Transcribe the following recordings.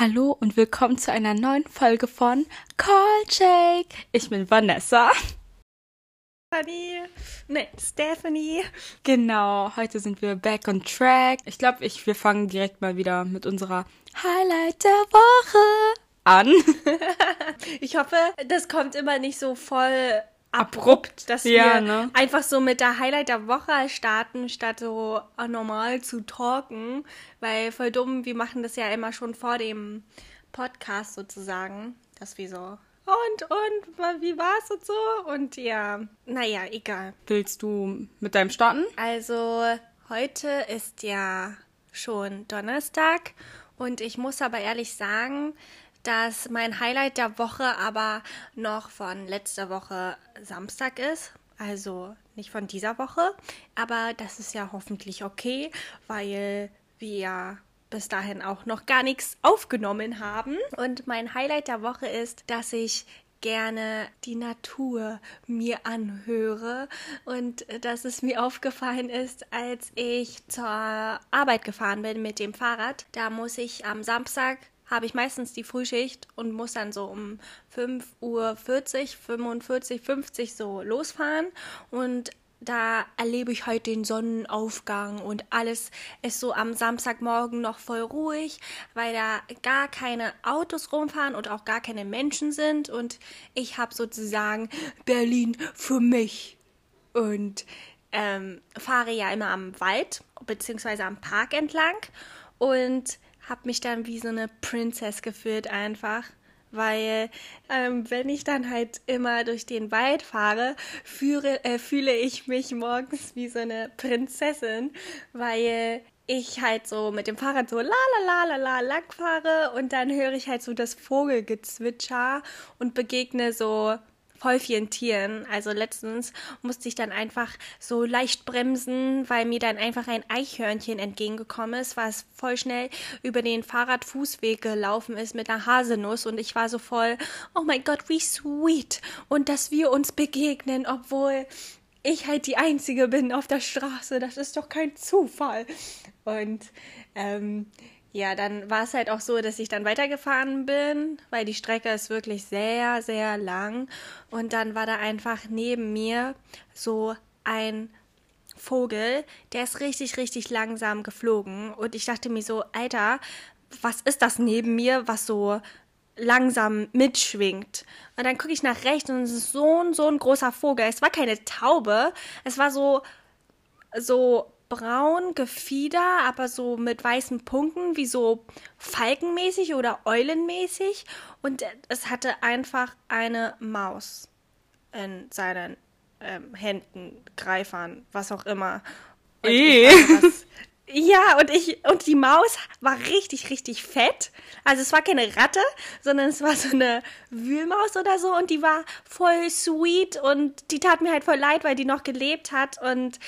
Hallo und willkommen zu einer neuen Folge von Call Jake. Ich bin Vanessa. Stephanie. Nee, Stephanie. Genau, heute sind wir back on track. Ich glaube, ich, wir fangen direkt mal wieder mit unserer Highlight der Woche an. ich hoffe, das kommt immer nicht so voll abrupt, dass ja, wir ne? einfach so mit der Highlight der Woche starten, statt so normal zu talken. Weil voll dumm, wir machen das ja immer schon vor dem Podcast sozusagen, dass wir so und, und, wie war's und so? Und ja, naja, egal. Willst du mit deinem starten? Also, heute ist ja schon Donnerstag und ich muss aber ehrlich sagen, dass mein Highlight der Woche aber noch von letzter Woche Samstag ist. Also nicht von dieser Woche, aber das ist ja hoffentlich okay, weil wir bis dahin auch noch gar nichts aufgenommen haben. Und mein Highlight der Woche ist, dass ich gerne die Natur mir anhöre und dass es mir aufgefallen ist, als ich zur Arbeit gefahren bin mit dem Fahrrad. Da muss ich am Samstag habe ich meistens die Frühschicht und muss dann so um 5.40 Uhr, 45, 50 so losfahren. Und da erlebe ich heute den Sonnenaufgang und alles ist so am Samstagmorgen noch voll ruhig, weil da gar keine Autos rumfahren und auch gar keine Menschen sind und ich habe sozusagen Berlin für mich und ähm, fahre ja immer am Wald beziehungsweise am Park entlang und habe mich dann wie so eine Princess gefühlt einfach. Weil ähm, wenn ich dann halt immer durch den Wald fahre, führe, äh, fühle ich mich morgens wie so eine Prinzessin, weil ich halt so mit dem Fahrrad so la la la la la lang fahre und dann höre ich halt so das Vogelgezwitscher und begegne so voll vielen Tieren. Also letztens musste ich dann einfach so leicht bremsen, weil mir dann einfach ein Eichhörnchen entgegengekommen ist, was voll schnell über den Fahrradfußweg gelaufen ist mit einer Haselnuss und ich war so voll, oh mein Gott, wie sweet und dass wir uns begegnen, obwohl ich halt die Einzige bin auf der Straße. Das ist doch kein Zufall. Und ähm, ja, dann war es halt auch so, dass ich dann weitergefahren bin, weil die Strecke ist wirklich sehr, sehr lang. Und dann war da einfach neben mir so ein Vogel, der ist richtig, richtig langsam geflogen. Und ich dachte mir so, Alter, was ist das neben mir, was so langsam mitschwingt. Und dann gucke ich nach rechts und es ist so ein, so ein großer Vogel. Es war keine Taube, es war so, so braun Gefieder, aber so mit weißen Punkten, wie so falkenmäßig oder eulenmäßig. Und es hatte einfach eine Maus in seinen ähm, Händen, Greifern, was auch immer. Und was, ja, und ich, und die Maus war richtig, richtig fett. Also es war keine Ratte, sondern es war so eine Wühlmaus oder so und die war voll sweet und die tat mir halt voll leid, weil die noch gelebt hat und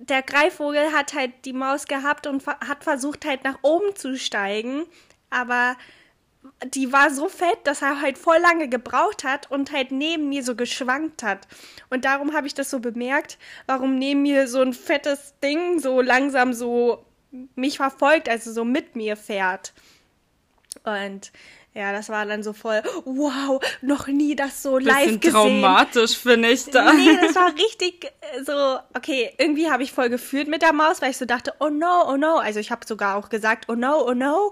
der Greifvogel hat halt die Maus gehabt und hat versucht halt nach oben zu steigen, aber die war so fett, dass er halt voll lange gebraucht hat und halt neben mir so geschwankt hat. Und darum habe ich das so bemerkt, warum neben mir so ein fettes Ding so langsam so mich verfolgt, also so mit mir fährt. Und ja, das war dann so voll, wow, noch nie das so live Bisschen gesehen. traumatisch, finde ich da. Nee, das war richtig äh, so, okay, irgendwie habe ich voll gefühlt mit der Maus, weil ich so dachte, oh no, oh no. Also ich habe sogar auch gesagt, oh no, oh no.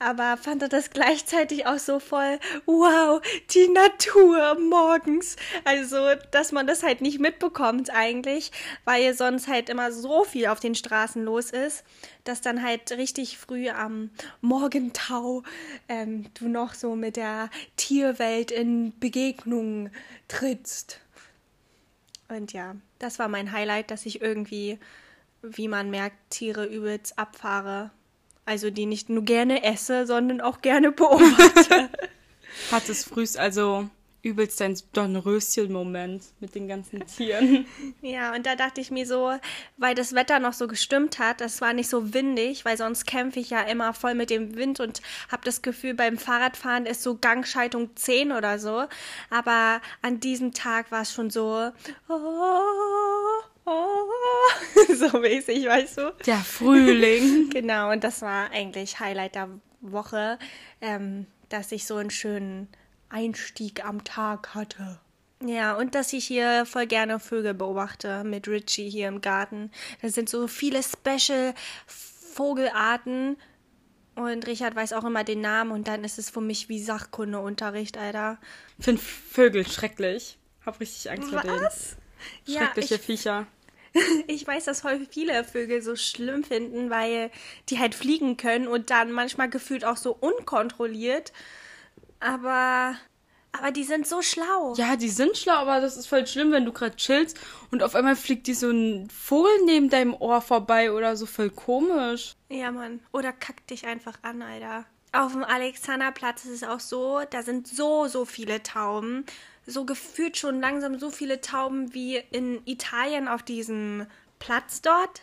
Aber fand das gleichzeitig auch so voll, wow, die Natur morgens. Also, dass man das halt nicht mitbekommt eigentlich, weil sonst halt immer so viel auf den Straßen los ist, dass dann halt richtig früh am Morgentau ähm, du noch so mit der Tierwelt in Begegnung trittst. Und ja, das war mein Highlight, dass ich irgendwie, wie man merkt, Tiere übelst abfahre. Also die nicht nur gerne esse, sondern auch gerne beobachte. Hattest frühst also übelst dein Dornröschen-Moment mit den ganzen Tieren. ja, und da dachte ich mir so, weil das Wetter noch so gestimmt hat, es war nicht so windig, weil sonst kämpfe ich ja immer voll mit dem Wind und habe das Gefühl, beim Fahrradfahren ist so Gangschaltung 10 oder so. Aber an diesem Tag war es schon so, oh, oh, so mäßig, weißt du? Der Frühling. Genau, und das war eigentlich Highlight der Woche, ähm, dass ich so einen schönen Einstieg am Tag hatte. Ja, und dass ich hier voll gerne Vögel beobachte mit Richie hier im Garten. Da sind so viele Special Vogelarten und Richard weiß auch immer den Namen und dann ist es für mich wie Sachkundeunterricht, Alter. Ich finde Vögel schrecklich. Hab richtig Angst vor denen. Was? Schreckliche ja, ich, Viecher. ich weiß, dass häufig viele Vögel so schlimm finden, weil die halt fliegen können und dann manchmal gefühlt auch so unkontrolliert. Aber aber die sind so schlau. Ja, die sind schlau, aber das ist voll schlimm, wenn du gerade chillst und auf einmal fliegt dir so ein Vogel neben deinem Ohr vorbei oder so voll komisch. Ja, Mann. Oder kackt dich einfach an, Alter. Auf dem Alexanderplatz ist es auch so, da sind so, so viele Tauben. So gefühlt schon langsam so viele Tauben wie in Italien auf diesem Platz dort.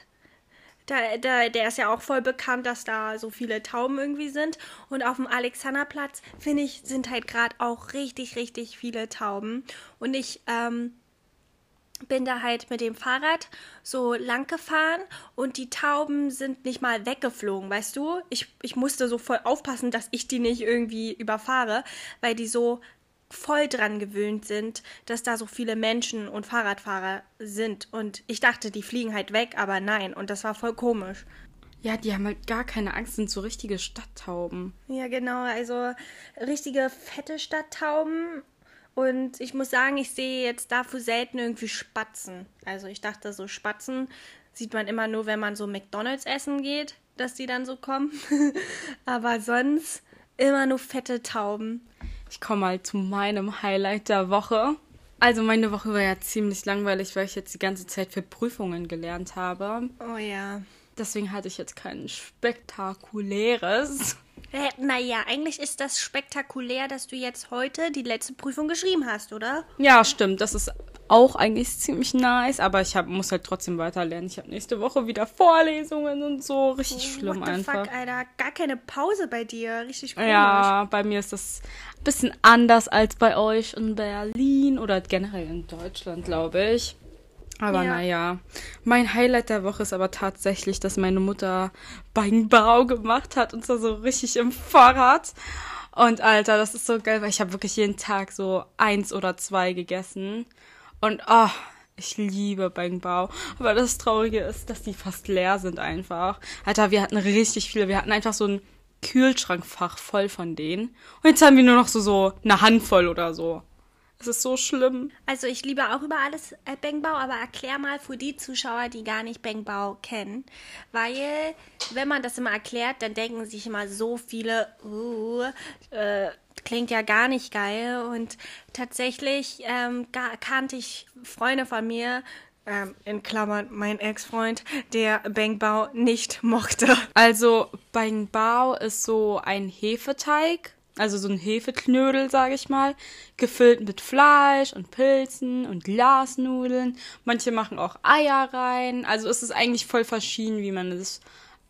Da, da, der ist ja auch voll bekannt, dass da so viele Tauben irgendwie sind. Und auf dem Alexanderplatz, finde ich, sind halt gerade auch richtig, richtig viele Tauben. Und ich ähm, bin da halt mit dem Fahrrad so lang gefahren und die Tauben sind nicht mal weggeflogen, weißt du? Ich, ich musste so voll aufpassen, dass ich die nicht irgendwie überfahre, weil die so voll dran gewöhnt sind, dass da so viele Menschen und Fahrradfahrer sind. Und ich dachte, die fliegen halt weg, aber nein. Und das war voll komisch. Ja, die haben halt gar keine Angst, sind so richtige Stadttauben. Ja, genau. Also richtige fette Stadttauben. Und ich muss sagen, ich sehe jetzt dafür selten irgendwie Spatzen. Also ich dachte, so Spatzen sieht man immer nur, wenn man so McDonalds essen geht, dass die dann so kommen. aber sonst immer nur fette Tauben. Ich komme mal zu meinem Highlight der Woche. Also meine Woche war ja ziemlich langweilig, weil ich jetzt die ganze Zeit für Prüfungen gelernt habe. Oh ja. Deswegen hatte ich jetzt kein spektakuläres. Äh, naja, eigentlich ist das spektakulär, dass du jetzt heute die letzte Prüfung geschrieben hast, oder? Ja, stimmt. Das ist auch eigentlich ziemlich nice, aber ich hab, muss halt trotzdem weiterlernen. Ich habe nächste Woche wieder Vorlesungen und so. Richtig oh, schlimm what the einfach. Fuck, Alter. Gar keine Pause bei dir. Richtig komisch. Ja, bei mir ist das ein bisschen anders als bei euch in Berlin oder generell in Deutschland, glaube ich. Aber ja. naja, mein Highlight der Woche ist aber tatsächlich, dass meine Mutter Beinbau gemacht hat und zwar so richtig im Fahrrad. Und Alter, das ist so geil, weil ich habe wirklich jeden Tag so eins oder zwei gegessen. Und oh, ich liebe Beinbau. Aber das Traurige ist, dass die fast leer sind einfach. Alter, wir hatten richtig viele. Wir hatten einfach so ein Kühlschrankfach voll von denen. Und jetzt haben wir nur noch so, so eine Handvoll oder so. Es ist so schlimm. Also ich liebe auch über alles äh, Bengbao, aber erklär mal für die Zuschauer, die gar nicht Bengbao kennen. Weil, wenn man das immer erklärt, dann denken sich immer so viele, uh, äh, klingt ja gar nicht geil. Und tatsächlich ähm, kannte ich Freunde von mir, ähm, in Klammern mein Ex-Freund, der Bengbao nicht mochte. Also Bengbao ist so ein Hefeteig also so ein Hefeknödel, sage ich mal, gefüllt mit Fleisch und Pilzen und Glasnudeln. Manche machen auch Eier rein. Also es ist eigentlich voll verschieden, wie man es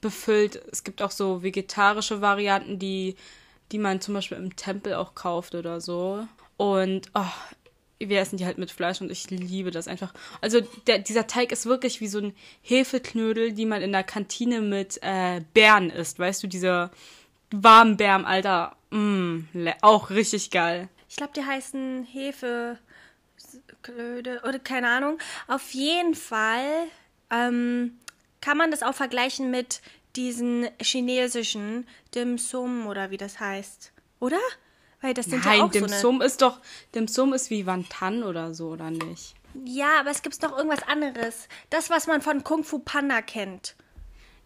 befüllt. Es gibt auch so vegetarische Varianten, die, die man zum Beispiel im Tempel auch kauft oder so. Und oh, wir essen die halt mit Fleisch und ich liebe das einfach. Also der, dieser Teig ist wirklich wie so ein Hefeknödel, die man in der Kantine mit äh, Beeren isst. Weißt du, diese warmen Beeren, Alter. Mm, auch richtig geil. Ich glaube, die heißen Hefe. Klöde oder keine Ahnung. Auf jeden Fall ähm, kann man das auch vergleichen mit diesen chinesischen Dim Sum oder wie das heißt. Oder? Weil das sind Nein, ja auch Dim so eine... Sum ist doch Dim Sum ist wie Wantan oder so oder nicht? Ja, aber es gibt noch irgendwas anderes. Das was man von Kung Fu Panda kennt.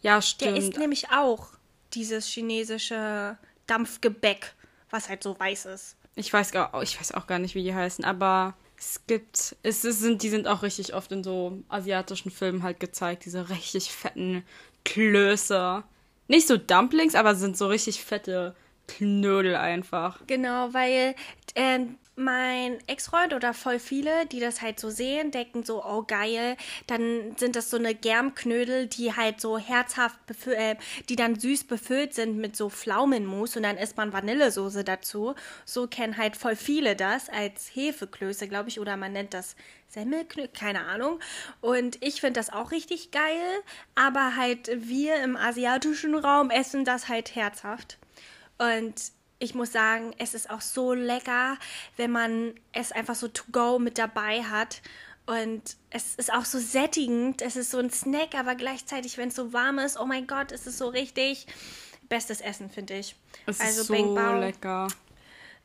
Ja, stimmt. Der ist nämlich auch dieses chinesische Dampfgebäck, was halt so weiß ist. Ich weiß, gar, ich weiß auch gar nicht, wie die heißen, aber es gibt, es sind, die sind auch richtig oft in so asiatischen Filmen halt gezeigt, diese richtig fetten Klöße. Nicht so Dumplings, aber sind so richtig fette Knödel einfach. Genau, weil äh, mein Ex-Freund oder voll viele, die das halt so sehen, denken so, oh geil, dann sind das so eine Germknödel, die halt so herzhaft, äh, die dann süß befüllt sind mit so Pflaumenmus und dann isst man Vanillesoße dazu. So kennen halt voll viele das als Hefeklöße, glaube ich, oder man nennt das Semmelknödel, keine Ahnung. Und ich finde das auch richtig geil, aber halt wir im asiatischen Raum essen das halt herzhaft. Und ich muss sagen, es ist auch so lecker, wenn man es einfach so to go mit dabei hat. Und es ist auch so sättigend. Es ist so ein Snack, aber gleichzeitig, wenn es so warm ist, oh mein Gott, es ist so richtig bestes Essen, finde ich. Es also ist so Beng Bao lecker.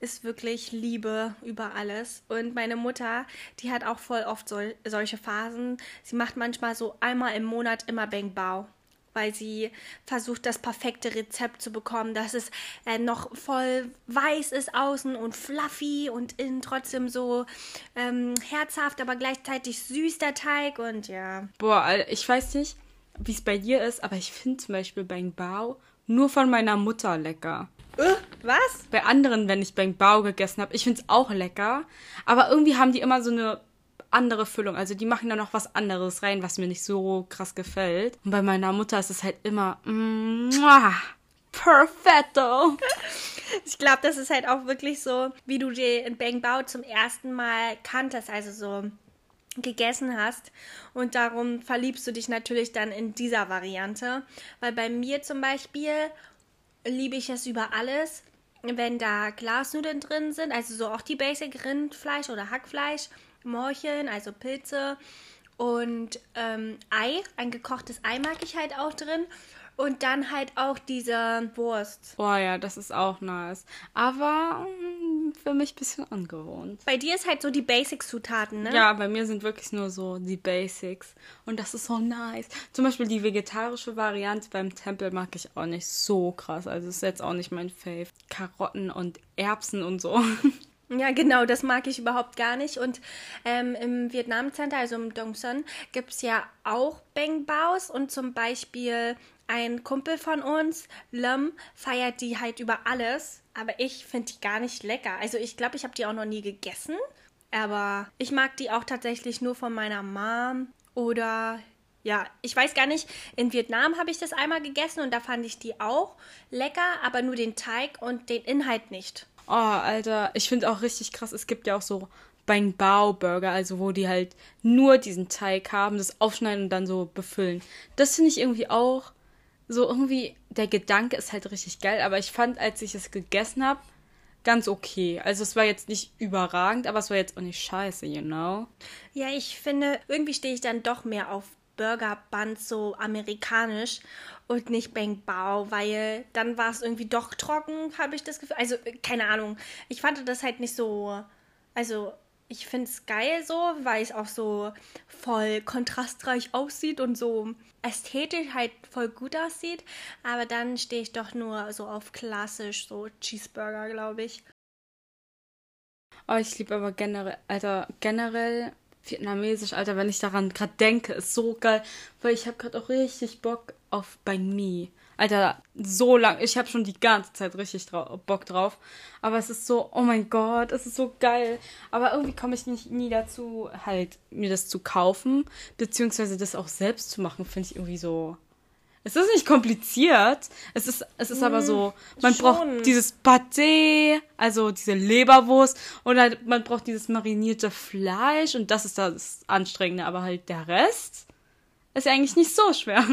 ist wirklich Liebe über alles. Und meine Mutter, die hat auch voll oft sol solche Phasen. Sie macht manchmal so einmal im Monat immer Beng Bao weil sie versucht, das perfekte Rezept zu bekommen, dass es äh, noch voll weiß ist außen und fluffy und innen trotzdem so ähm, herzhaft, aber gleichzeitig süß der Teig und ja. Boah, ich weiß nicht, wie es bei dir ist, aber ich finde zum Beispiel Bang Bao nur von meiner Mutter lecker. Äh, was? Bei anderen, wenn ich Bang Bao gegessen habe, ich finde es auch lecker, aber irgendwie haben die immer so eine andere Füllung. Also die machen da noch was anderes rein, was mir nicht so krass gefällt. Und bei meiner Mutter ist es halt immer muah, perfetto. Ich glaube, das ist halt auch wirklich so, wie du den Bang Bao zum ersten Mal kanntest, also so gegessen hast und darum verliebst du dich natürlich dann in dieser Variante, weil bei mir zum Beispiel liebe ich es über alles, wenn da Glasnudeln drin sind, also so auch die Basic Rindfleisch oder Hackfleisch Morcheln, also Pilze und ähm, Ei, ein gekochtes Ei mag ich halt auch drin. Und dann halt auch diese Wurst. Boah, ja, das ist auch nice. Aber mh, für mich ein bisschen ungewohnt. Bei dir ist halt so die Basic-Zutaten, ne? Ja, bei mir sind wirklich nur so die Basics. Und das ist so nice. Zum Beispiel die vegetarische Variante beim Tempel mag ich auch nicht so krass. Also ist jetzt auch nicht mein Fave. Karotten und Erbsen und so. Ja, genau, das mag ich überhaupt gar nicht. Und ähm, im Vietnam Center, also im Dong Son, gibt es ja auch Beng Baos und zum Beispiel ein Kumpel von uns, Lem, feiert die halt über alles. Aber ich finde die gar nicht lecker. Also ich glaube, ich habe die auch noch nie gegessen. Aber ich mag die auch tatsächlich nur von meiner Mom. Oder ja, ich weiß gar nicht. In Vietnam habe ich das einmal gegessen und da fand ich die auch lecker, aber nur den Teig und den Inhalt nicht. Oh, Alter, ich finde auch richtig krass, es gibt ja auch so Bang Bao Burger, also wo die halt nur diesen Teig haben, das aufschneiden und dann so befüllen. Das finde ich irgendwie auch so irgendwie, der Gedanke ist halt richtig geil, aber ich fand, als ich es gegessen habe, ganz okay. Also es war jetzt nicht überragend, aber es war jetzt auch nicht scheiße, you know? Ja, ich finde, irgendwie stehe ich dann doch mehr auf Burger Buns so amerikanisch und nicht Bang Bao, weil dann war es irgendwie doch trocken, habe ich das Gefühl. Also, keine Ahnung. Ich fand das halt nicht so. Also, ich finde es geil so, weil es auch so voll kontrastreich aussieht und so ästhetisch halt voll gut aussieht. Aber dann stehe ich doch nur so auf klassisch, so Cheeseburger, glaube ich. Oh, ich liebe aber generell, Alter, generell Vietnamesisch, Alter, wenn ich daran gerade denke, ist so geil, weil ich habe gerade auch richtig Bock auf Banh Mi. Alter, so lang, ich habe schon die ganze Zeit richtig drau Bock drauf, aber es ist so, oh mein Gott, es ist so geil, aber irgendwie komme ich nicht nie dazu, halt mir das zu kaufen, beziehungsweise das auch selbst zu machen, finde ich irgendwie so es ist nicht kompliziert. Es ist, es ist aber so, man schon. braucht dieses Pâté, also diese Leberwurst und halt, man braucht dieses marinierte Fleisch und das ist das Anstrengende, aber halt der Rest ist eigentlich nicht so schwer.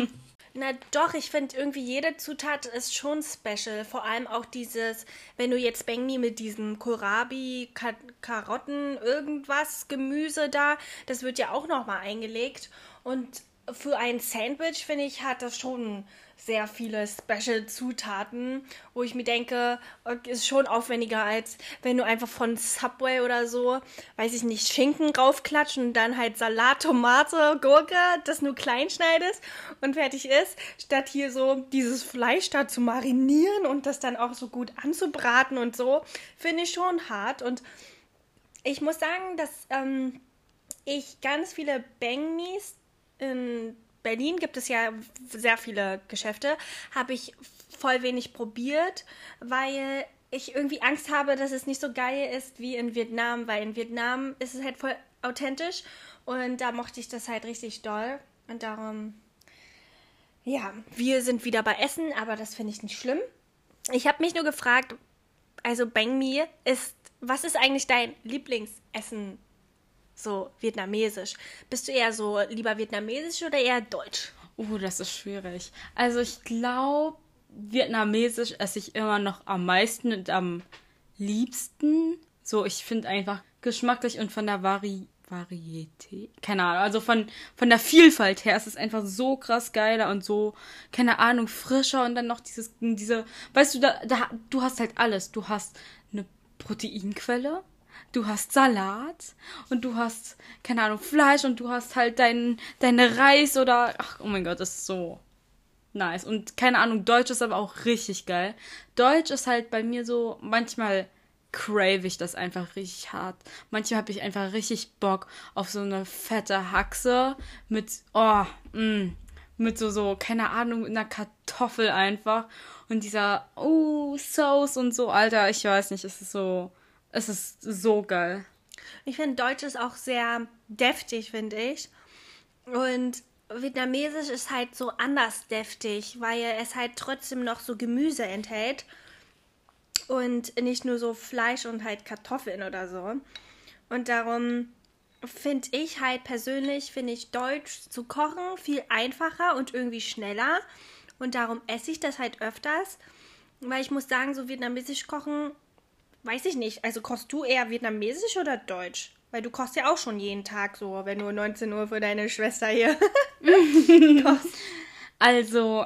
Na doch, ich finde irgendwie jede Zutat ist schon special. Vor allem auch dieses, wenn du jetzt Beng Mi mit diesem Kohlrabi, Ka Karotten, irgendwas, Gemüse da, das wird ja auch nochmal eingelegt. Und für ein Sandwich, finde ich, hat das schon sehr viele Special-Zutaten, wo ich mir denke, ist schon aufwendiger, als wenn du einfach von Subway oder so, weiß ich nicht, Schinken raufklatschen und dann halt Salat, Tomate, Gurke, das nur klein schneidest und fertig ist, statt hier so dieses Fleisch da zu marinieren und das dann auch so gut anzubraten und so, finde ich schon hart. Und ich muss sagen, dass ähm, ich ganz viele Mis in Berlin gibt es ja sehr viele Geschäfte, habe ich voll wenig probiert, weil ich irgendwie Angst habe, dass es nicht so geil ist wie in Vietnam, weil in Vietnam ist es halt voll authentisch und da mochte ich das halt richtig doll. Und darum, ja, wir sind wieder bei Essen, aber das finde ich nicht schlimm. Ich habe mich nur gefragt, also Bang Mi ist, was ist eigentlich dein Lieblingsessen so vietnamesisch. Bist du eher so lieber vietnamesisch oder eher deutsch? Uh, das ist schwierig. Also ich glaube, Vietnamesisch esse ich immer noch am meisten und am liebsten. So, ich finde einfach geschmacklich und von der Vari Varietät. Keine Ahnung, also von, von der Vielfalt her ist es einfach so krass geiler und so, keine Ahnung, frischer und dann noch dieses, diese, weißt du, da, da, du hast halt alles. Du hast eine Proteinquelle, du hast Salat und du hast, keine Ahnung, Fleisch und du hast halt dein, deine Reis oder, ach, oh mein Gott, das ist so nice. Und keine Ahnung, Deutsch ist aber auch richtig geil. Deutsch ist halt bei mir so manchmal crave ich das einfach richtig hart. Manchmal habe ich einfach richtig Bock auf so eine fette Haxe mit, oh, mm, mit so, so, keine Ahnung, mit einer Kartoffel einfach. Und dieser, oh, Sauce und so, Alter, ich weiß nicht, es ist so, es ist so geil. Ich finde Deutsch ist auch sehr deftig, finde ich. Und Vietnamesisch ist halt so anders deftig, weil es halt trotzdem noch so Gemüse enthält und nicht nur so Fleisch und halt Kartoffeln oder so. Und darum finde ich halt persönlich, finde ich Deutsch zu kochen viel einfacher und irgendwie schneller. Und darum esse ich das halt öfters. Weil ich muss sagen, so vietnamesisch kochen, weiß ich nicht. Also kochst du eher vietnamesisch oder deutsch? Weil du kochst ja auch schon jeden Tag so, wenn du 19 Uhr für deine Schwester hier kochst. Also,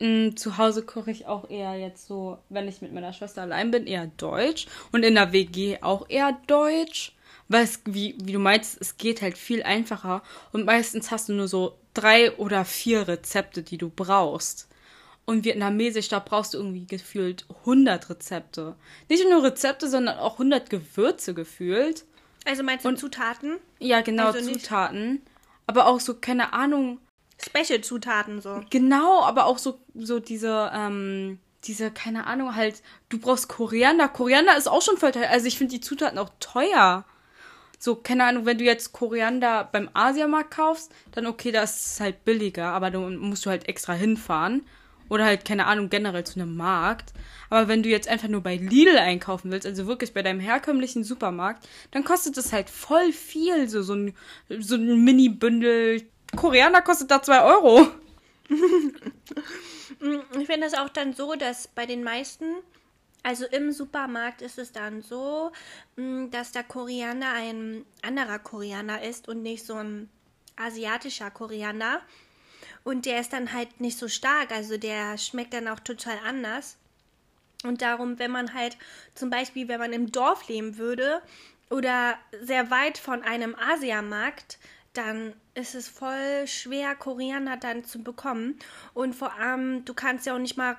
Mm, zu Hause koche ich auch eher jetzt so, wenn ich mit meiner Schwester allein bin, eher Deutsch. Und in der WG auch eher Deutsch. Weil es, wie, wie du meinst, es geht halt viel einfacher. Und meistens hast du nur so drei oder vier Rezepte, die du brauchst. Und Vietnamesisch, da brauchst du irgendwie gefühlt 100 Rezepte. Nicht nur Rezepte, sondern auch 100 Gewürze gefühlt. Also meinst du Und, Zutaten? Ja, genau, also Zutaten. Aber auch so, keine Ahnung, Special-Zutaten so. Genau, aber auch so, so diese, ähm, diese, keine Ahnung, halt, du brauchst Koriander. Koriander ist auch schon voll teuer. Also ich finde die Zutaten auch teuer. So, keine Ahnung, wenn du jetzt Koriander beim Asiamarkt kaufst, dann okay, das ist halt billiger, aber du musst du halt extra hinfahren. Oder halt, keine Ahnung, generell zu einem Markt. Aber wenn du jetzt einfach nur bei Lidl einkaufen willst, also wirklich bei deinem herkömmlichen Supermarkt, dann kostet das halt voll viel, so, so ein, so ein Mini-Bündel Koriander kostet da 2 Euro. ich finde es auch dann so, dass bei den meisten, also im Supermarkt ist es dann so, mm, dass der Koriander ein anderer Koriander ist und nicht so ein asiatischer Koriander. Und der ist dann halt nicht so stark, also der schmeckt dann auch total anders. Und darum, wenn man halt zum Beispiel, wenn man im Dorf leben würde oder sehr weit von einem Asiamarkt, dann ist es voll schwer, Koriander dann zu bekommen. Und vor allem, du kannst ja auch nicht mal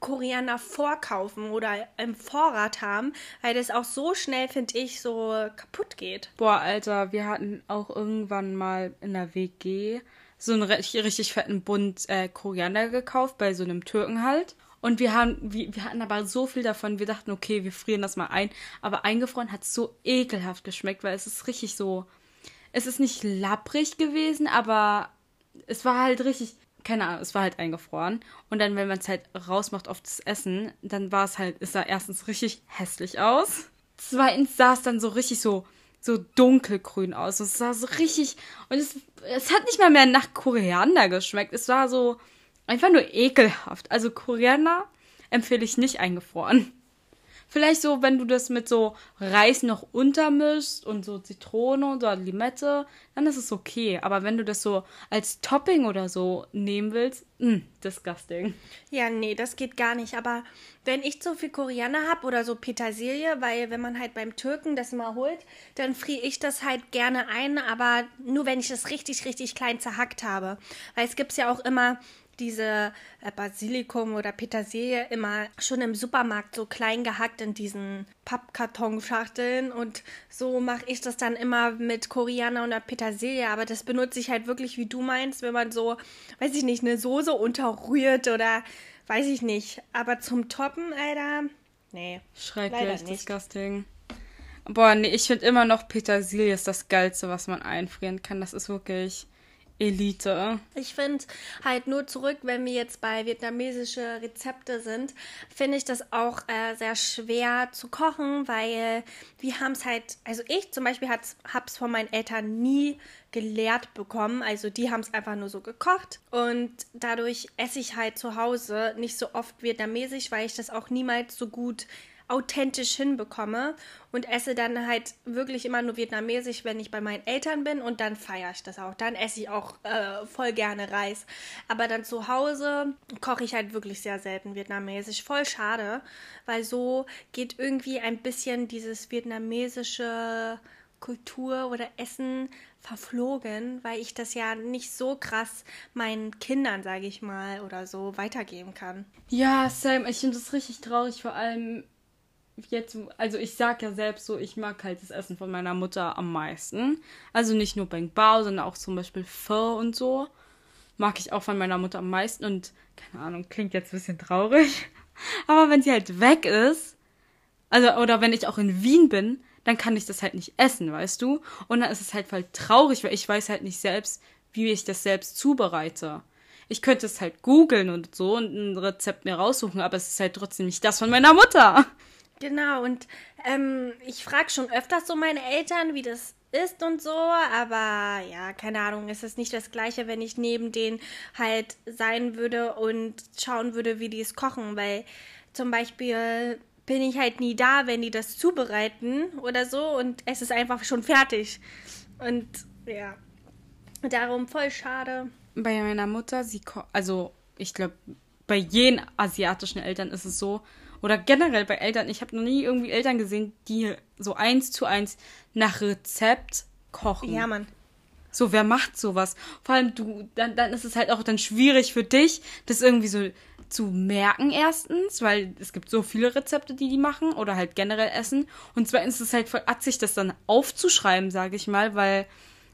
Koriander vorkaufen oder im Vorrat haben, weil das auch so schnell, finde ich, so kaputt geht. Boah, Alter, wir hatten auch irgendwann mal in der WG so einen richtig, richtig fetten Bund äh, Koriander gekauft, bei so einem Türken halt. Und wir haben, wir, wir hatten aber so viel davon, wir dachten, okay, wir frieren das mal ein. Aber eingefroren hat es so ekelhaft geschmeckt, weil es ist richtig so, es ist nicht lapprig gewesen, aber es war halt richtig, keine Ahnung, es war halt eingefroren. Und dann, wenn man es halt rausmacht auf das Essen, dann war es halt, es sah erstens richtig hässlich aus. Zweitens sah es dann so richtig so, so dunkelgrün aus. Es sah so richtig, und es, es hat nicht mal mehr nach Koriander geschmeckt. Es war so einfach nur ekelhaft. Also Koriander empfehle ich nicht eingefroren. Vielleicht so, wenn du das mit so Reis noch untermischst und so Zitrone oder Limette, dann ist es okay. Aber wenn du das so als Topping oder so nehmen willst, mh, hm, disgusting. Ja, nee, das geht gar nicht. Aber wenn ich so viel Koriander habe oder so Petersilie, weil wenn man halt beim Türken das mal holt, dann friere ich das halt gerne ein, aber nur wenn ich das richtig, richtig klein zerhackt habe. Weil es gibt ja auch immer diese äh, Basilikum oder Petersilie immer schon im Supermarkt so klein gehackt in diesen Pappkartonschachteln und so mache ich das dann immer mit Koriander oder Petersilie, aber das benutze ich halt wirklich, wie du meinst, wenn man so, weiß ich nicht, eine Soße unterrührt oder weiß ich nicht, aber zum Toppen, Alter, nee. Schrecklich, disgusting. Boah, nee, ich finde immer noch Petersilie ist das Geilste, was man einfrieren kann. Das ist wirklich Elite. Ich finde halt nur zurück, wenn wir jetzt bei vietnamesische Rezepte sind, finde ich das auch äh, sehr schwer zu kochen, weil wir haben es halt, also ich zum Beispiel habe es von meinen Eltern nie gelehrt bekommen. Also die haben es einfach nur so gekocht und dadurch esse ich halt zu Hause nicht so oft vietnamesisch, weil ich das auch niemals so gut authentisch hinbekomme und esse dann halt wirklich immer nur vietnamesisch, wenn ich bei meinen Eltern bin und dann feiere ich das auch. Dann esse ich auch äh, voll gerne Reis. Aber dann zu Hause koche ich halt wirklich sehr selten vietnamesisch. Voll schade, weil so geht irgendwie ein bisschen dieses vietnamesische Kultur oder Essen verflogen, weil ich das ja nicht so krass meinen Kindern, sage ich mal, oder so weitergeben kann. Ja, Sam, ich finde das richtig traurig, vor allem jetzt, also ich sag ja selbst so, ich mag halt das Essen von meiner Mutter am meisten. Also nicht nur Bang Bao, sondern auch zum Beispiel Pho und so. Mag ich auch von meiner Mutter am meisten und, keine Ahnung, klingt jetzt ein bisschen traurig. Aber wenn sie halt weg ist, also, oder wenn ich auch in Wien bin, dann kann ich das halt nicht essen, weißt du? Und dann ist es halt voll traurig, weil ich weiß halt nicht selbst, wie ich das selbst zubereite. Ich könnte es halt googeln und so und ein Rezept mir raussuchen, aber es ist halt trotzdem nicht das von meiner Mutter. Genau, und ähm, ich frage schon öfters so meine Eltern, wie das ist und so, aber ja, keine Ahnung, es ist nicht das gleiche, wenn ich neben denen halt sein würde und schauen würde, wie die es kochen, weil zum Beispiel bin ich halt nie da, wenn die das zubereiten oder so und es ist einfach schon fertig. Und ja, darum voll schade. Bei meiner Mutter, sie also ich glaube, bei jeden asiatischen Eltern ist es so, oder generell bei Eltern, ich habe noch nie irgendwie Eltern gesehen, die so eins zu eins nach Rezept kochen. Ja, Mann. So, wer macht sowas? Vor allem du, dann, dann ist es halt auch dann schwierig für dich, das irgendwie so zu merken erstens, weil es gibt so viele Rezepte, die die machen oder halt generell essen. Und zweitens ist es halt voll atzig, das dann aufzuschreiben, sage ich mal, weil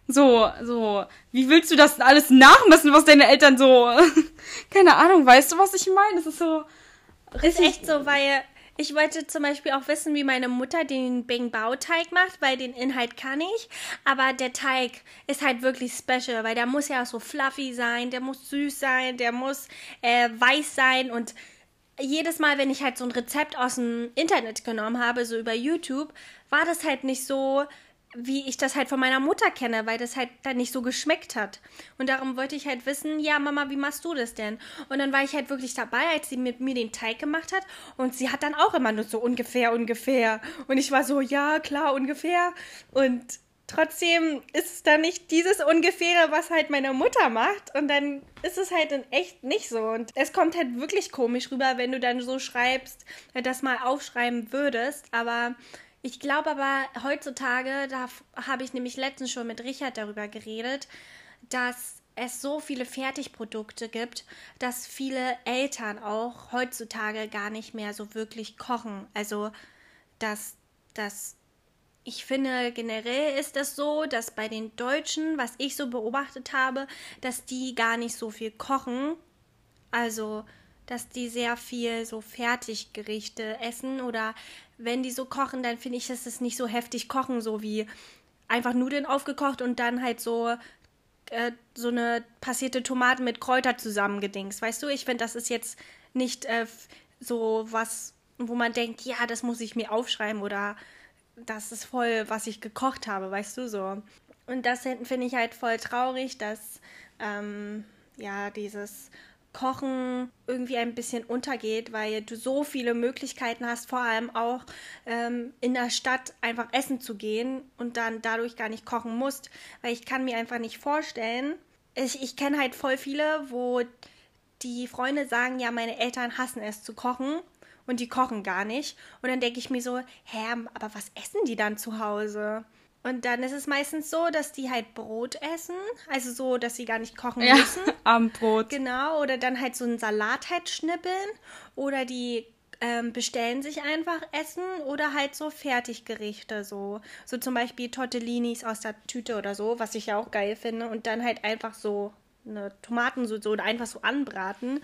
so, so, wie willst du das alles nachmessen, was deine Eltern so, keine Ahnung, weißt du, was ich meine? Das ist so, ist echt so, weil ich wollte zum Beispiel auch wissen, wie meine Mutter den Bing Bao Teig macht, weil den Inhalt kann ich. Aber der Teig ist halt wirklich special, weil der muss ja so fluffy sein, der muss süß sein, der muss äh, weiß sein und jedes Mal, wenn ich halt so ein Rezept aus dem Internet genommen habe, so über YouTube, war das halt nicht so, wie ich das halt von meiner Mutter kenne, weil das halt dann nicht so geschmeckt hat. Und darum wollte ich halt wissen, ja, Mama, wie machst du das denn? Und dann war ich halt wirklich dabei, als sie mit mir den Teig gemacht hat. Und sie hat dann auch immer nur so ungefähr, ungefähr. Und ich war so, ja, klar, ungefähr. Und trotzdem ist es dann nicht dieses Ungefähre, was halt meine Mutter macht. Und dann ist es halt in echt nicht so. Und es kommt halt wirklich komisch rüber, wenn du dann so schreibst, das mal aufschreiben würdest. Aber ich glaube aber heutzutage, da habe ich nämlich letztens schon mit Richard darüber geredet, dass es so viele Fertigprodukte gibt, dass viele Eltern auch heutzutage gar nicht mehr so wirklich kochen. Also, dass das ich finde, generell ist das so, dass bei den Deutschen, was ich so beobachtet habe, dass die gar nicht so viel kochen. Also, dass die sehr viel so Fertiggerichte essen oder wenn die so kochen, dann finde ich, dass es nicht so heftig kochen, so wie einfach Nudeln aufgekocht und dann halt so äh, so eine passierte Tomate mit Kräuter zusammengedingst. Weißt du, ich finde, das ist jetzt nicht äh, so was, wo man denkt, ja, das muss ich mir aufschreiben oder das ist voll, was ich gekocht habe, weißt du so. Und das finde ich halt voll traurig, dass ähm, ja dieses Kochen irgendwie ein bisschen untergeht, weil du so viele Möglichkeiten hast, vor allem auch ähm, in der Stadt einfach essen zu gehen und dann dadurch gar nicht kochen musst, weil ich kann mir einfach nicht vorstellen. Ich, ich kenne halt voll viele, wo die Freunde sagen, ja, meine Eltern hassen es zu kochen und die kochen gar nicht. Und dann denke ich mir so, hä, aber was essen die dann zu Hause? Und dann ist es meistens so, dass die halt Brot essen, also so, dass sie gar nicht kochen ja, müssen. Abendbrot. Genau, oder dann halt so einen Salat halt schnippeln oder die ähm, bestellen sich einfach Essen oder halt so Fertiggerichte, so. So zum Beispiel Tortellinis aus der Tüte oder so, was ich ja auch geil finde. Und dann halt einfach so eine Tomatensoße oder einfach so anbraten.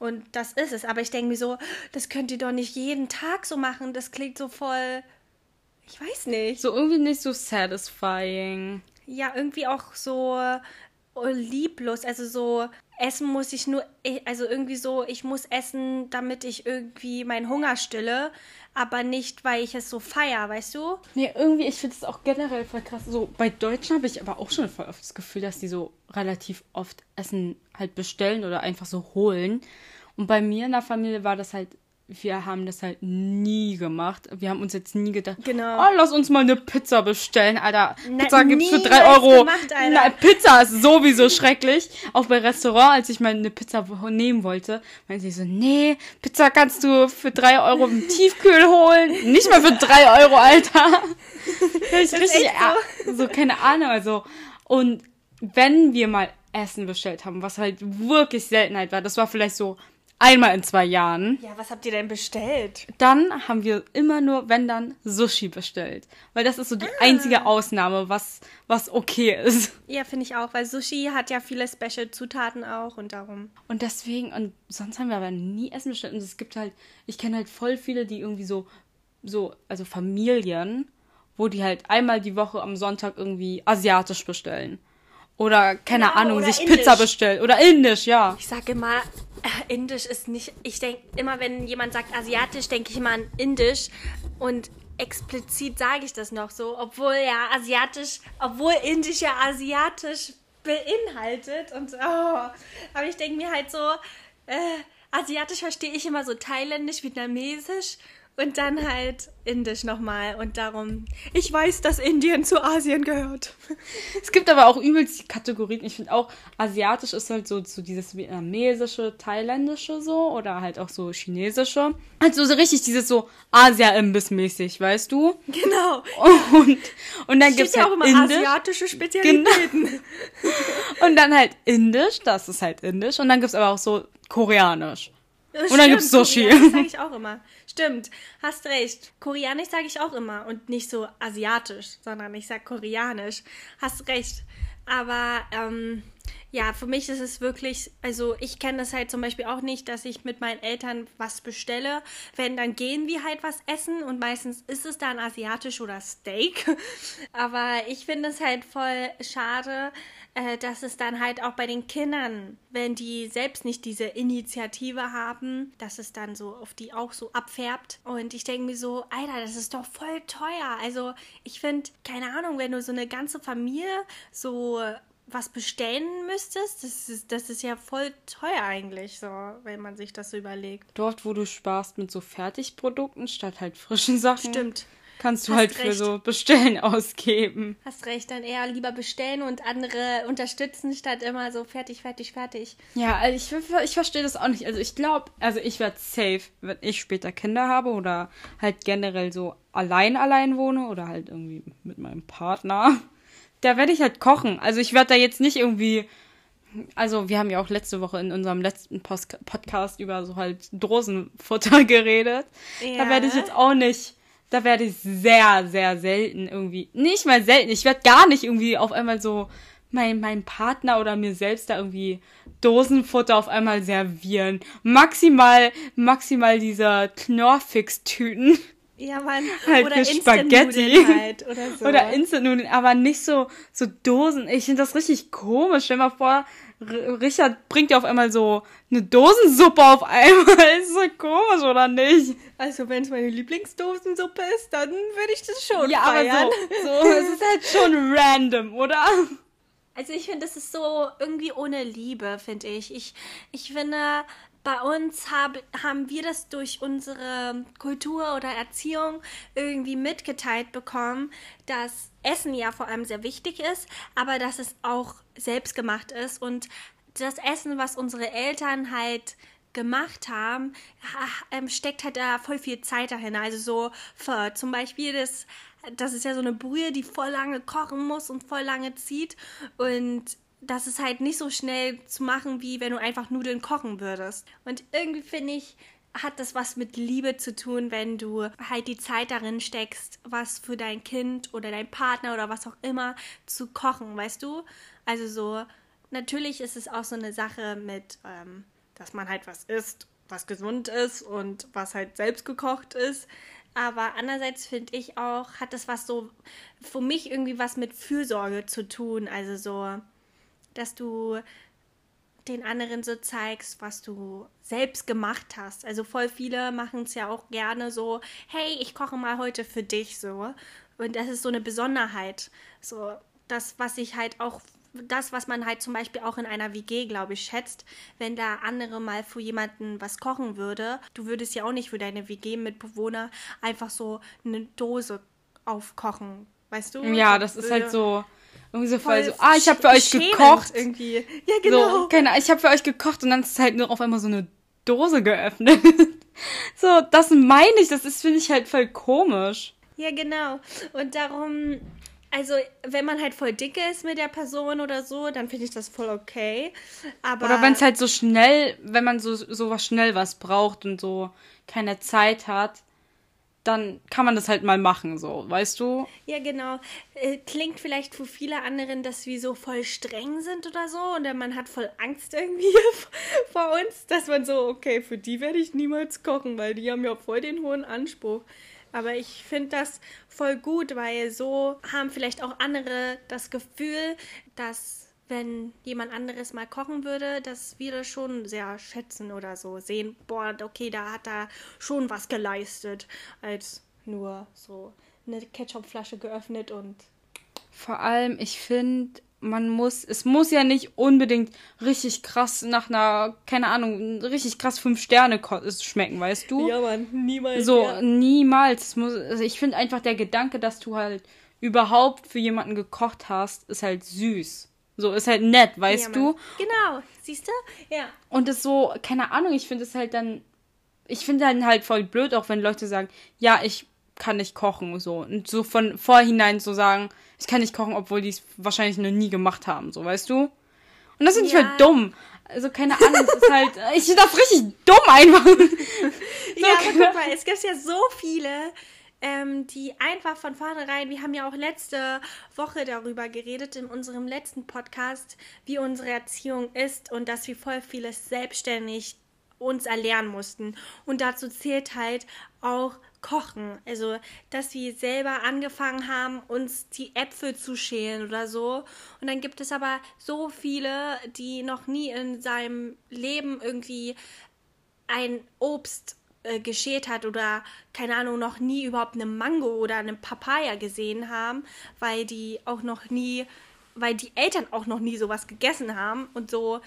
Und das ist es. Aber ich denke mir so, das könnt ihr doch nicht jeden Tag so machen. Das klingt so voll ich weiß nicht. So irgendwie nicht so satisfying. Ja, irgendwie auch so lieblos. Also so, essen muss ich nur, also irgendwie so, ich muss essen, damit ich irgendwie meinen Hunger stille, aber nicht, weil ich es so feier, weißt du? Nee, irgendwie, ich finde es auch generell voll krass. So, bei Deutschen habe ich aber auch schon voll oft das Gefühl, dass die so relativ oft Essen halt bestellen oder einfach so holen. Und bei mir in der Familie war das halt wir haben das halt nie gemacht. Wir haben uns jetzt nie gedacht, genau. oh, lass uns mal eine Pizza bestellen, Alter. Na, Pizza gibt's für drei Euro. Gemacht, Na, Pizza ist sowieso schrecklich. Auch bei Restaurant, als ich mal eine Pizza nehmen wollte, meinte ich so, nee, Pizza kannst du für drei Euro im Tiefkühl holen. Nicht mal für drei Euro, Alter. ich richtig, so. so, keine Ahnung, also. Und wenn wir mal Essen bestellt haben, was halt wirklich Seltenheit war, das war vielleicht so Einmal in zwei Jahren. Ja, was habt ihr denn bestellt? Dann haben wir immer nur, wenn dann, Sushi bestellt. Weil das ist so die ah. einzige Ausnahme, was, was okay ist. Ja, finde ich auch, weil Sushi hat ja viele Special-Zutaten auch und darum. Und deswegen, und sonst haben wir aber nie Essen bestellt. Und es gibt halt, ich kenne halt voll viele, die irgendwie so, so, also Familien, wo die halt einmal die Woche am Sonntag irgendwie asiatisch bestellen. Oder, keine genau, Ahnung, sich Indisch. Pizza bestellt. Oder Indisch, ja. Ich sage immer, äh, Indisch ist nicht. Ich denke immer, wenn jemand sagt Asiatisch, denke ich immer an Indisch. Und explizit sage ich das noch so, obwohl ja Asiatisch, obwohl Indisch ja Asiatisch beinhaltet. Und oh, aber ich denke mir halt so, äh, Asiatisch verstehe ich immer so thailändisch, vietnamesisch und dann halt Indisch nochmal. Und darum, ich weiß, dass Indien zu Asien gehört. Es gibt aber auch übelst die Kategorien. Ich finde auch, asiatisch ist halt so, so dieses vietnamesische, thailändische so. Oder halt auch so chinesische. Halt so, so richtig dieses so Asia-Imbiss-mäßig, weißt du? Genau. Und, und dann gibt es ja halt auch immer Indisch. asiatische Spezialitäten. Genau. Und dann halt Indisch, das ist halt Indisch. Und dann gibt es aber auch so Koreanisch. Und dann gibt es Sushi. Das sage ich auch immer. Stimmt, hast recht. Koreanisch sage ich auch immer und nicht so asiatisch, sondern ich sage koreanisch. Hast recht. Aber ähm, ja, für mich ist es wirklich, also ich kenne das halt zum Beispiel auch nicht, dass ich mit meinen Eltern was bestelle. Wenn, dann gehen wir halt was essen und meistens ist es dann asiatisch oder Steak. Aber ich finde es halt voll schade, äh, dass es dann halt auch bei den Kindern, wenn die selbst nicht diese Initiative haben, dass es dann so auf die auch so abfärbt. Und ich denke mir so, Alter, das ist doch voll teuer. Also ich finde, keine Ahnung, wenn du so eine ganze Familie so was bestellen müsstest, das ist, das ist ja voll teuer eigentlich, so, wenn man sich das so überlegt. Dort, wo du sparst mit so Fertigprodukten statt halt frischen Sachen. Stimmt. Kannst du Hast halt recht. für so Bestellen ausgeben. Hast recht, dann eher lieber bestellen und andere unterstützen, statt immer so fertig, fertig, fertig. Ja, also ich, ich verstehe das auch nicht. Also ich glaube, also ich werde safe, wenn ich später Kinder habe oder halt generell so allein allein wohne oder halt irgendwie mit meinem Partner da werde ich halt kochen. Also ich werde da jetzt nicht irgendwie. Also wir haben ja auch letzte Woche in unserem letzten Post Podcast über so halt Dosenfutter geredet. Ja. Da werde ich jetzt auch nicht. Da werde ich sehr, sehr selten irgendwie. Nicht mal selten. Ich werde gar nicht irgendwie auf einmal so mein, mein Partner oder mir selbst da irgendwie Dosenfutter auf einmal servieren. Maximal, maximal dieser Knorrfix-Tüten. Ja, Mann. Halt oder Spaghetti. Halt oder so. Oder Instant-Nudeln, aber nicht so, so Dosen. Ich finde das richtig komisch. Stell mal vor, Richard bringt dir auf einmal so eine Dosensuppe auf einmal. ist so komisch, oder nicht? Also, wenn es meine Lieblingsdosensuppe ist, dann würde ich das schon ja, feiern. aber so, so, es ist halt schon random, oder? Also ich finde, das ist so irgendwie ohne Liebe, finde ich. Ich, ich finde, bei uns hab, haben wir das durch unsere Kultur oder Erziehung irgendwie mitgeteilt bekommen, dass Essen ja vor allem sehr wichtig ist, aber dass es auch selbstgemacht ist und das Essen, was unsere Eltern halt gemacht haben, ähm, steckt halt da voll viel Zeit dahin. Also so für zum Beispiel das, das ist ja so eine Brühe, die voll lange kochen muss und voll lange zieht und das ist halt nicht so schnell zu machen, wie wenn du einfach Nudeln kochen würdest. Und irgendwie finde ich, hat das was mit Liebe zu tun, wenn du halt die Zeit darin steckst, was für dein Kind oder dein Partner oder was auch immer zu kochen, weißt du? Also so, natürlich ist es auch so eine Sache mit, ähm, dass man halt was isst, was gesund ist und was halt selbst gekocht ist. Aber andererseits finde ich auch, hat das was so für mich irgendwie was mit Fürsorge zu tun. Also so, dass du den anderen so zeigst, was du selbst gemacht hast. Also voll viele machen es ja auch gerne so, hey, ich koche mal heute für dich so. Und das ist so eine Besonderheit. So, das, was ich halt auch, das, was man halt zum Beispiel auch in einer WG, glaube ich, schätzt, wenn da andere mal für jemanden was kochen würde. Du würdest ja auch nicht für deine WG-Mitbewohner einfach so eine Dose aufkochen, weißt du? Ja, das ist halt so irgendwie so voll, so, ah, ich habe für euch gekocht. Irgendwie. Ja, genau. So, keine, ich habe für euch gekocht und dann ist halt nur auf einmal so eine Dose geöffnet. so, das meine ich, das ist, finde ich halt voll komisch. Ja, genau. Und darum, also, wenn man halt voll dick ist mit der Person oder so, dann finde ich das voll okay. Aber oder wenn es halt so schnell, wenn man so, so was schnell was braucht und so keine Zeit hat, dann kann man das halt mal machen, so, weißt du? Ja, genau. Äh, klingt vielleicht für viele anderen, dass wir so voll streng sind oder so und man hat voll Angst irgendwie vor uns, dass man so, okay, für die werde ich niemals kochen, weil die haben ja voll den hohen Anspruch. Aber ich finde das voll gut, weil so haben vielleicht auch andere das Gefühl, dass wenn jemand anderes mal kochen würde, dass wir das schon sehr schätzen oder so sehen, boah, okay, da hat er schon was geleistet, als nur so eine Ketchupflasche geöffnet und. Vor allem, ich finde, man muss, es muss ja nicht unbedingt richtig krass nach einer, keine Ahnung, richtig krass fünf Sterne schmecken, weißt du? Ja, man, niemals. So, ja. niemals. Muss, also ich finde einfach der Gedanke, dass du halt überhaupt für jemanden gekocht hast, ist halt süß. So ist halt nett, weißt ja, du? Genau, siehst du? Ja. Und das so, keine Ahnung, ich finde es halt dann, ich finde dann halt voll blöd, auch wenn Leute sagen, ja, ich kann nicht kochen, so. Und so von vorhinein zu so sagen, ich kann nicht kochen, obwohl die es wahrscheinlich noch nie gemacht haben, so, weißt du? Und das finde ich ja. halt dumm. Also, keine Ahnung, es ist halt, ich finde das richtig dumm einfach. so, ja, aber guck mal, es gibt ja so viele, ähm, die einfach von vornherein, wir haben ja auch letzte Woche darüber geredet in unserem letzten Podcast, wie unsere Erziehung ist und dass wir voll vieles selbstständig uns erlernen mussten. Und dazu zählt halt auch Kochen. Also, dass wir selber angefangen haben, uns die Äpfel zu schälen oder so. Und dann gibt es aber so viele, die noch nie in seinem Leben irgendwie ein Obst äh, geschält hat oder keine Ahnung noch nie überhaupt eine Mango oder eine Papaya gesehen haben, weil die auch noch nie, weil die Eltern auch noch nie sowas gegessen haben und so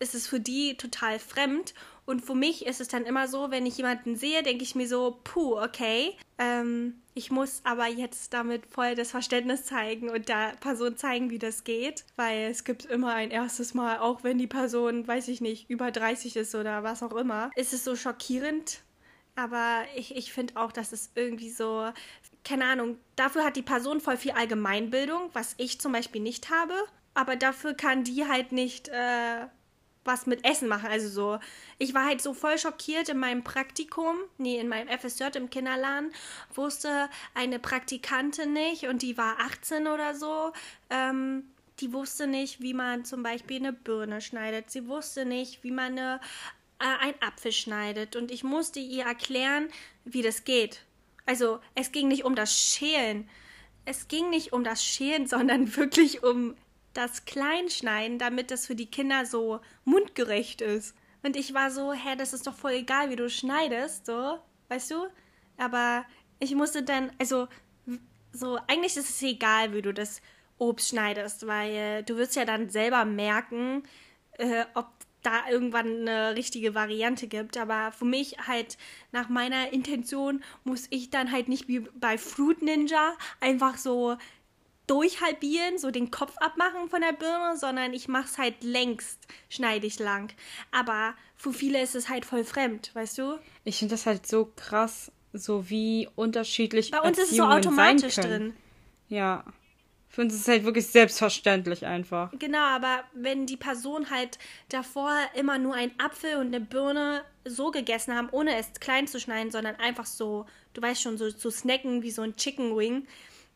ist es für die total fremd und für mich ist es dann immer so, wenn ich jemanden sehe, denke ich mir so, puh, okay. Ähm, ich muss aber jetzt damit voll das Verständnis zeigen und der Person zeigen, wie das geht. Weil es gibt immer ein erstes Mal, auch wenn die Person, weiß ich nicht, über 30 ist oder was auch immer, ist es so schockierend. Aber ich, ich finde auch, dass es irgendwie so, keine Ahnung, dafür hat die Person voll viel Allgemeinbildung, was ich zum Beispiel nicht habe. Aber dafür kann die halt nicht äh, was mit Essen machen. Also so, ich war halt so voll schockiert in meinem Praktikum, nee, in meinem FSJ im Kinderladen, wusste eine Praktikantin nicht und die war 18 oder so. Ähm, die wusste nicht, wie man zum Beispiel eine Birne schneidet. Sie wusste nicht, wie man eine, äh, einen Apfel schneidet. Und ich musste ihr erklären, wie das geht. Also es ging nicht um das Schälen. Es ging nicht um das Schälen, sondern wirklich um das Kleinschneiden, damit das für die Kinder so mundgerecht ist. Und ich war so, hä, das ist doch voll egal, wie du schneidest, so, weißt du? Aber ich musste dann, also, so, eigentlich ist es egal, wie du das Obst schneidest, weil du wirst ja dann selber merken, äh, ob da irgendwann eine richtige Variante gibt. Aber für mich halt nach meiner Intention muss ich dann halt nicht wie bei Fruit Ninja einfach so durchhalbieren, so den Kopf abmachen von der Birne, sondern ich mache es halt längst, schneide ich lang. Aber für viele ist es halt voll fremd, weißt du? Ich finde das halt so krass, so wie unterschiedlich Bei uns ist es so automatisch drin. Ja. Für uns ist es halt wirklich selbstverständlich einfach. Genau, aber wenn die Person halt davor immer nur einen Apfel und eine Birne so gegessen haben, ohne es klein zu schneiden, sondern einfach so, du weißt schon, so zu snacken wie so ein Chicken Wing,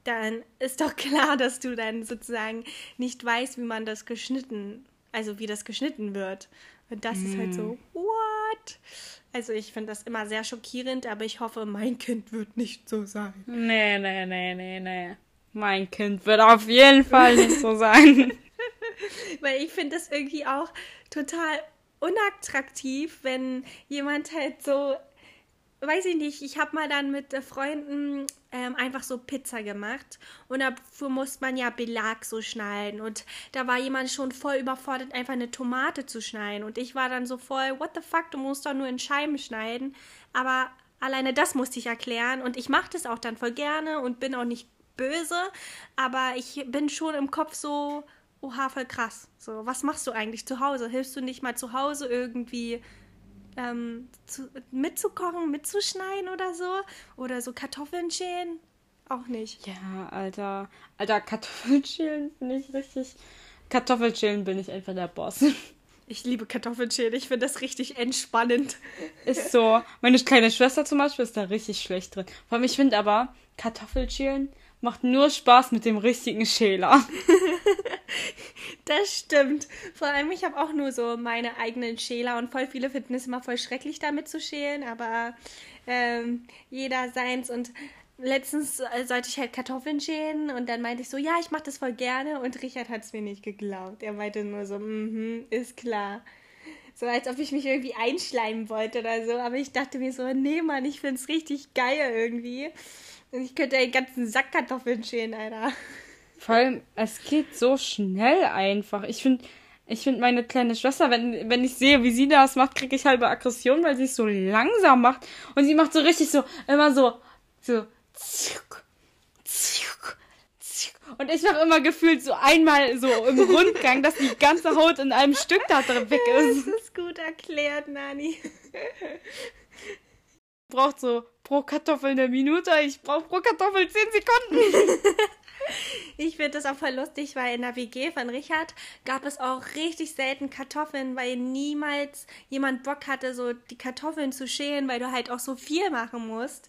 dann ist doch klar, dass du dann sozusagen nicht weißt, wie man das geschnitten, also wie das geschnitten wird. Und das mm. ist halt so, mm. what? Also ich finde das immer sehr schockierend, aber ich hoffe, mein Kind wird nicht so sein. Nee, nee, nee, nee, nee. Mein Kind wird auf jeden Fall nicht so sein. Weil ich finde das irgendwie auch total unattraktiv, wenn jemand halt so, weiß ich nicht, ich habe mal dann mit Freunden ähm, einfach so Pizza gemacht und dafür muss man ja Belag so schneiden und da war jemand schon voll überfordert, einfach eine Tomate zu schneiden und ich war dann so voll, what the fuck, du musst doch nur in Scheiben schneiden, aber alleine das musste ich erklären und ich mache das auch dann voll gerne und bin auch nicht böse, aber ich bin schon im Kopf so, oha, voll krass. So, was machst du eigentlich zu Hause? Hilfst du nicht mal zu Hause irgendwie ähm, zu, mitzukochen, mitzuschneiden oder so? Oder so Kartoffeln schälen? Auch nicht. Ja, Alter. Alter, Kartoffeln schälen finde ich richtig. Kartoffeln schälen bin ich einfach der Boss. Ich liebe Kartoffelschälen. Ich finde das richtig entspannend. Ist so. Meine kleine Schwester zum Beispiel ist da richtig schlecht drin. Vor allem, ich finde aber, Kartoffelschälen macht nur Spaß mit dem richtigen Schäler. das stimmt. Vor allem, ich habe auch nur so meine eigenen Schäler und voll viele finden es immer voll schrecklich, damit zu schälen, aber ähm, jeder seins und letztens äh, sollte ich halt Kartoffeln schälen und dann meinte ich so, ja, ich mache das voll gerne und Richard hat es mir nicht geglaubt. Er meinte nur so, mhm, ist klar. So als ob ich mich irgendwie einschleimen wollte oder so, aber ich dachte mir so, nee, Mann, ich find's richtig geil irgendwie. Ich könnte einen ganzen Sack Kartoffeln schälen, Alter. Vor allem, es geht so schnell einfach. Ich finde, ich finde meine kleine Schwester, wenn, wenn ich sehe, wie sie das macht, kriege ich halbe Aggression, weil sie es so langsam macht. Und sie macht so richtig so, immer so, so, und ich mache immer gefühlt so einmal so im Rundgang, dass die ganze Haut in einem Stück da drin weg ist. Das ist gut erklärt, Nani. Braucht so pro Kartoffel eine Minute, ich brauche pro Kartoffel zehn Sekunden. Ich finde das auch voll lustig, weil in der WG von Richard gab es auch richtig selten Kartoffeln, weil niemals jemand Bock hatte, so die Kartoffeln zu schälen, weil du halt auch so viel machen musst.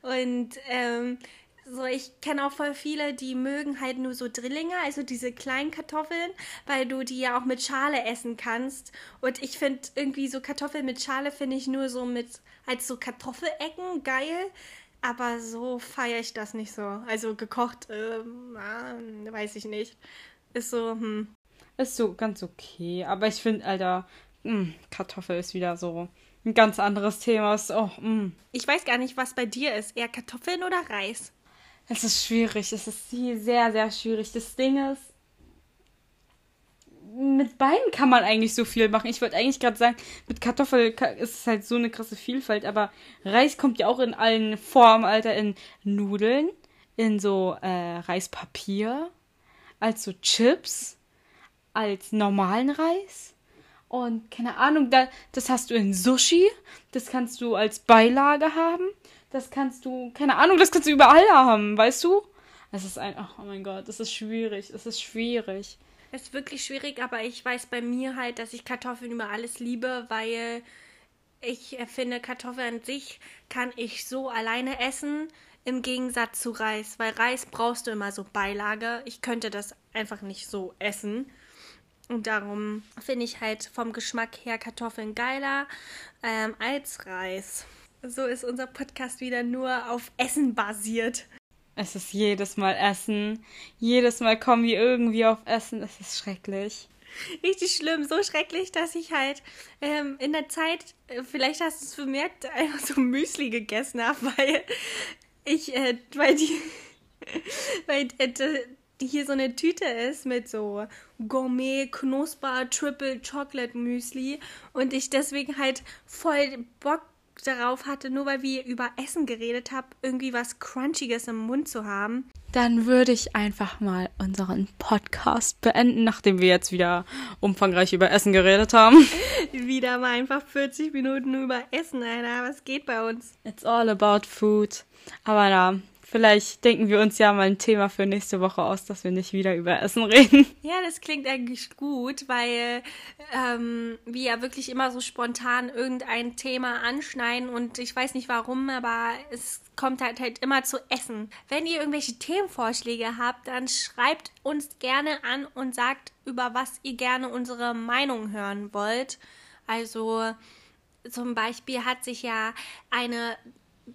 Und ähm, so, ich kenne auch voll viele, die mögen halt nur so Drillinge, also diese kleinen Kartoffeln, weil du die ja auch mit Schale essen kannst. Und ich finde irgendwie so Kartoffeln mit Schale finde ich nur so mit, als so Kartoffelecken geil. Aber so feiere ich das nicht so. Also gekocht, ähm, äh, weiß ich nicht. Ist so, hm. Ist so ganz okay. Aber ich finde, Alter, mh, hm, Kartoffel ist wieder so ein ganz anderes Thema. Ist, oh. Ich weiß gar nicht, was bei dir ist. Eher Kartoffeln oder Reis? Es ist schwierig. Es ist sehr, sehr schwierig. Das Ding ist, mit beiden kann man eigentlich so viel machen. Ich wollte eigentlich gerade sagen, mit Kartoffel ist es halt so eine krasse Vielfalt, aber Reis kommt ja auch in allen Formen, Alter, in Nudeln, in so äh, Reispapier, als so Chips, als normalen Reis und keine Ahnung, da, das hast du in Sushi. Das kannst du als Beilage haben. Das kannst du, keine Ahnung, das kannst du überall haben, weißt du? Es ist ein, oh mein Gott, es ist schwierig, es ist schwierig. Es ist wirklich schwierig, aber ich weiß bei mir halt, dass ich Kartoffeln über alles liebe, weil ich finde, Kartoffeln an sich kann ich so alleine essen, im Gegensatz zu Reis, weil Reis brauchst du immer so Beilage. Ich könnte das einfach nicht so essen. Und darum finde ich halt vom Geschmack her Kartoffeln geiler ähm, als Reis. So ist unser Podcast wieder nur auf Essen basiert. Es ist jedes Mal Essen. Jedes Mal kommen wir irgendwie auf Essen. Es ist schrecklich. Richtig schlimm, so schrecklich, dass ich halt ähm, in der Zeit, äh, vielleicht hast du es bemerkt, einfach so Müsli gegessen habe, weil ich, äh, weil die, weil äh, hier so eine Tüte ist mit so Gourmet, Knusper, Triple Chocolate Müsli und ich deswegen halt voll Bock darauf hatte, nur weil wir über Essen geredet haben, irgendwie was Crunchiges im Mund zu haben. Dann würde ich einfach mal unseren Podcast beenden, nachdem wir jetzt wieder umfangreich über Essen geredet haben. wieder mal einfach 40 Minuten über Essen, Alter. Was geht bei uns? It's all about food. Aber ja, Vielleicht denken wir uns ja mal ein Thema für nächste Woche aus, dass wir nicht wieder über Essen reden. Ja, das klingt eigentlich gut, weil ähm, wir ja wirklich immer so spontan irgendein Thema anschneiden und ich weiß nicht warum, aber es kommt halt, halt immer zu Essen. Wenn ihr irgendwelche Themenvorschläge habt, dann schreibt uns gerne an und sagt, über was ihr gerne unsere Meinung hören wollt. Also zum Beispiel hat sich ja eine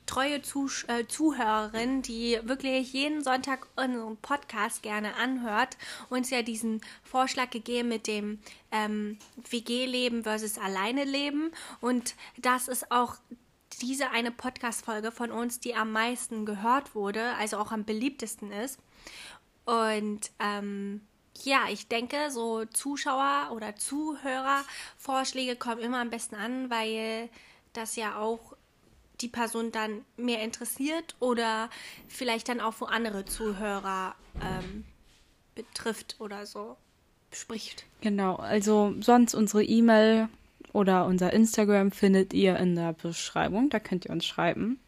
treue Zuh äh, Zuhörerin, die wirklich jeden Sonntag unseren Podcast gerne anhört, uns ja diesen Vorschlag gegeben mit dem ähm, WG-Leben versus Alleine-Leben. Und das ist auch diese eine Podcast-Folge von uns, die am meisten gehört wurde, also auch am beliebtesten ist. Und ähm, ja, ich denke, so Zuschauer- oder Zuhörervorschläge kommen immer am besten an, weil das ja auch die Person dann mehr interessiert oder vielleicht dann auch wo andere Zuhörer ähm, betrifft oder so spricht. Genau, also sonst unsere E-Mail oder unser Instagram findet ihr in der Beschreibung, da könnt ihr uns schreiben.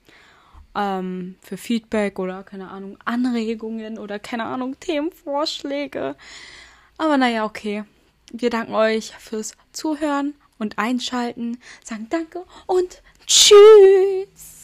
Ähm, für Feedback oder keine Ahnung, Anregungen oder keine Ahnung, Themenvorschläge. Aber naja, okay. Wir danken euch fürs Zuhören und Einschalten, sagen Danke und Tschüss.